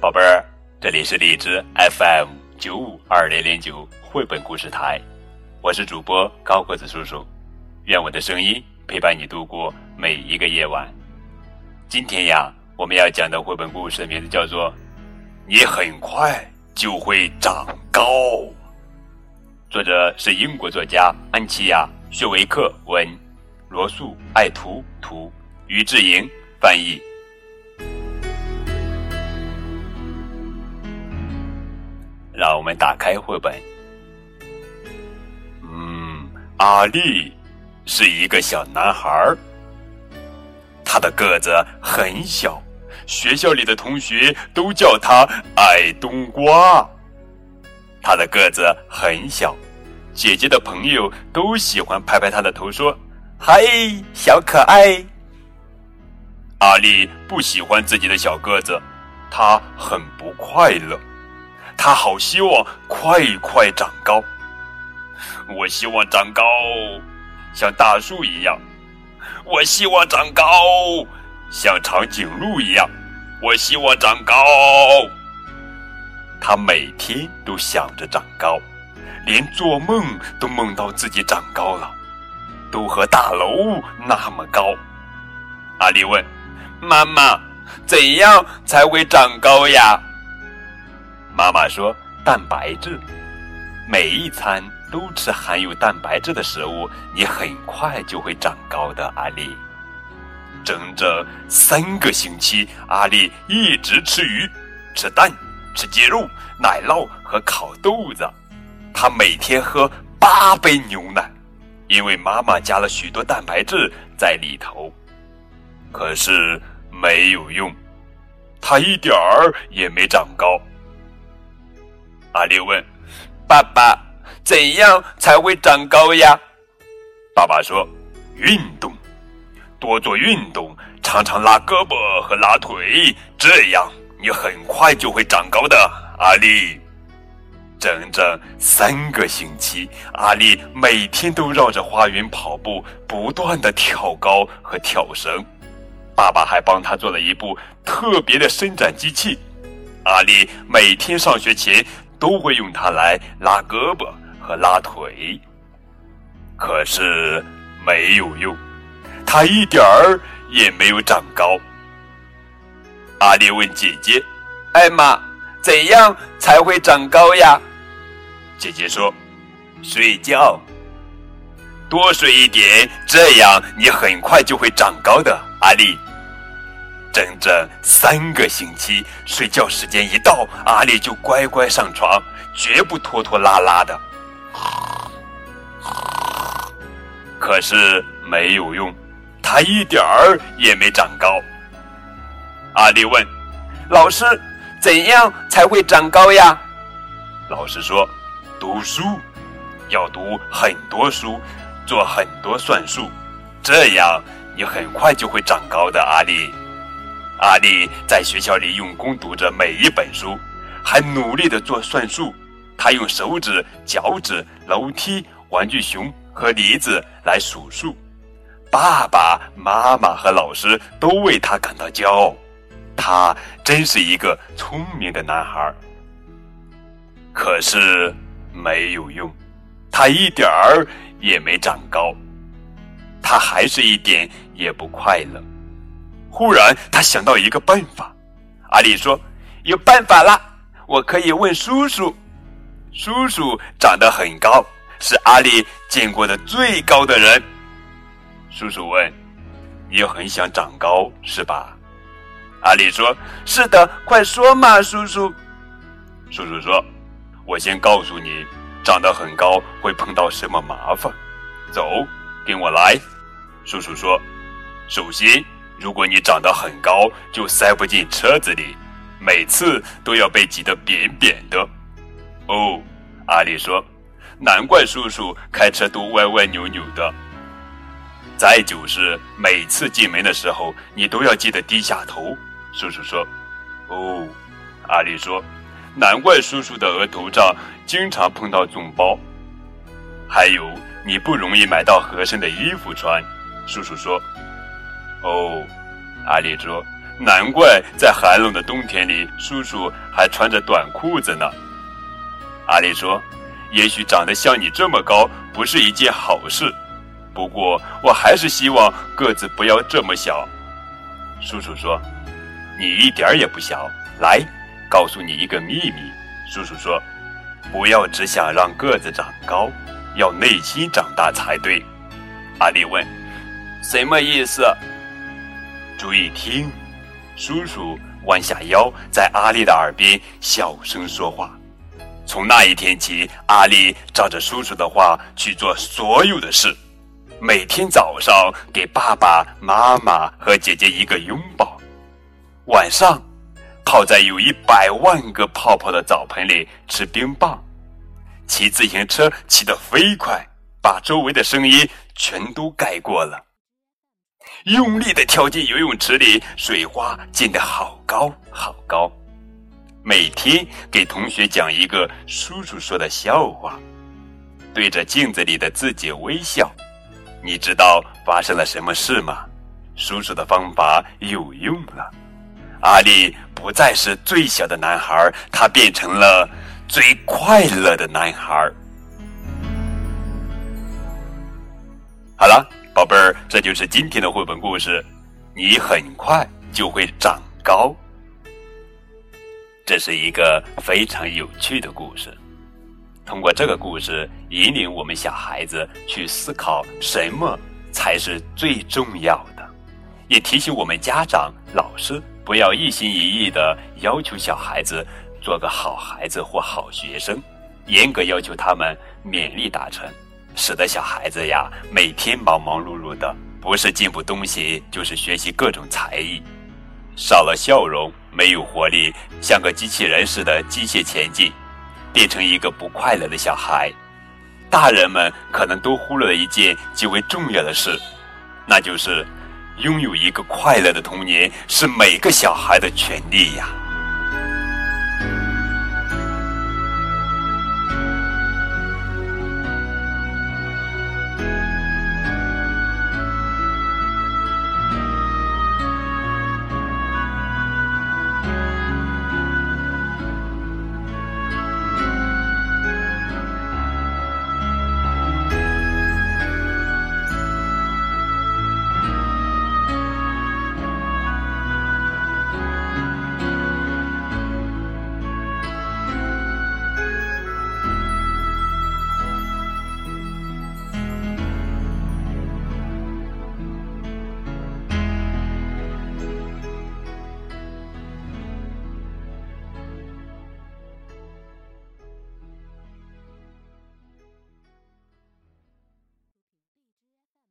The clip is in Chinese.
宝贝儿，这里是荔枝 FM 九五二零零九绘本故事台，我是主播高个子叔叔，愿我的声音陪伴你度过每一个夜晚。今天呀，我们要讲的绘本故事的名字叫做《你很快就会长高》，作者是英国作家安琪亚·薛维克文，罗素·爱图图，于志莹翻译。让我们打开绘本。嗯，阿力是一个小男孩儿，他的个子很小，学校里的同学都叫他矮冬瓜。他的个子很小，姐姐的朋友都喜欢拍拍他的头，说：“嗨，小可爱。”阿力不喜欢自己的小个子，他很不快乐。他好希望快快长高，我希望长高像大树一样，我希望长高像长颈鹿一样，我希望长高。他每天都想着长高，连做梦都梦到自己长高了，都和大楼那么高。阿丽问：“妈妈，怎样才会长高呀？”妈妈说：“蛋白质，每一餐都吃含有蛋白质的食物，你很快就会长高的。”阿丽，整整三个星期，阿丽一直吃鱼、吃蛋、吃鸡肉、奶酪和烤豆子。她每天喝八杯牛奶，因为妈妈加了许多蛋白质在里头。可是没有用，她一点儿也没长高。阿丽问：“爸爸，怎样才会长高呀？”爸爸说：“运动，多做运动，常常拉胳膊和拉腿，这样你很快就会长高的。”阿丽，整整三个星期，阿丽每天都绕着花园跑步，不断的跳高和跳绳。爸爸还帮他做了一部特别的伸展机器。阿丽每天上学前。都会用它来拉胳膊和拉腿，可是没有用，它一点儿也没有长高。阿丽问姐姐：“艾玛，怎样才会长高呀？”姐姐说：“睡觉，多睡一点，这样你很快就会长高的。”阿丽。整整三个星期，睡觉时间一到，阿丽就乖乖上床，绝不拖拖拉拉的。可是没有用，他一点儿也没长高。阿丽问：“老师，怎样才会长高呀？”老师说：“读书，要读很多书，做很多算术，这样你很快就会长高的。”阿丽。阿丽在学校里用功读着每一本书，还努力的做算术。他用手指、脚趾、楼梯、玩具熊和梨子来数数。爸爸妈妈和老师都为他感到骄傲。他真是一个聪明的男孩。可是没有用，他一点儿也没长高。他还是一点也不快乐。忽然，他想到一个办法。阿里说：“有办法了，我可以问叔叔。叔叔长得很高，是阿里见过的最高的人。”叔叔问：“你很想长高是吧？”阿里说：“是的，快说嘛，叔叔。”叔叔说：“我先告诉你，长得很高会碰到什么麻烦。走，跟我来。”叔叔说：“首先。”如果你长得很高，就塞不进车子里，每次都要被挤得扁扁的。哦，阿丽说：“难怪叔叔开车都歪歪扭扭的。”再就是每次进门的时候，你都要记得低下头。叔叔说：“哦，阿丽说，难怪叔叔的额头上经常碰到肿包。还有，你不容易买到合身的衣服穿。”叔叔说。哦，阿丽说：“难怪在寒冷的冬天里，叔叔还穿着短裤子呢。阿丽说：“也许长得像你这么高不是一件好事，不过我还是希望个子不要这么小。”叔叔说：“你一点也不小。来，告诉你一个秘密。”叔叔说：“不要只想让个子长高，要内心长大才对。”阿丽问：“什么意思？”注意听，叔叔弯下腰，在阿丽的耳边小声说话。从那一天起，阿丽照着叔叔的话去做所有的事。每天早上给爸爸妈妈和姐姐一个拥抱，晚上泡在有一百万个泡泡的澡盆里吃冰棒，骑自行车骑得飞快，把周围的声音全都盖过了。用力的跳进游泳池里，水花溅得好高好高。每天给同学讲一个叔叔说的笑话，对着镜子里的自己微笑。你知道发生了什么事吗？叔叔的方法有用了，阿力不再是最小的男孩，他变成了最快乐的男孩。好了。宝贝儿，这就是今天的绘本故事。你很快就会长高。这是一个非常有趣的故事。通过这个故事，引领我们小孩子去思考什么才是最重要的，也提醒我们家长、老师不要一心一意的要求小孩子做个好孩子或好学生，严格要求他们勉力达成。使得小孩子呀每天忙忙碌碌的，不是进步东西，就是学习各种才艺，少了笑容，没有活力，像个机器人似的机械前进，变成一个不快乐的小孩。大人们可能都忽略了一件极为重要的事，那就是拥有一个快乐的童年是每个小孩的权利呀。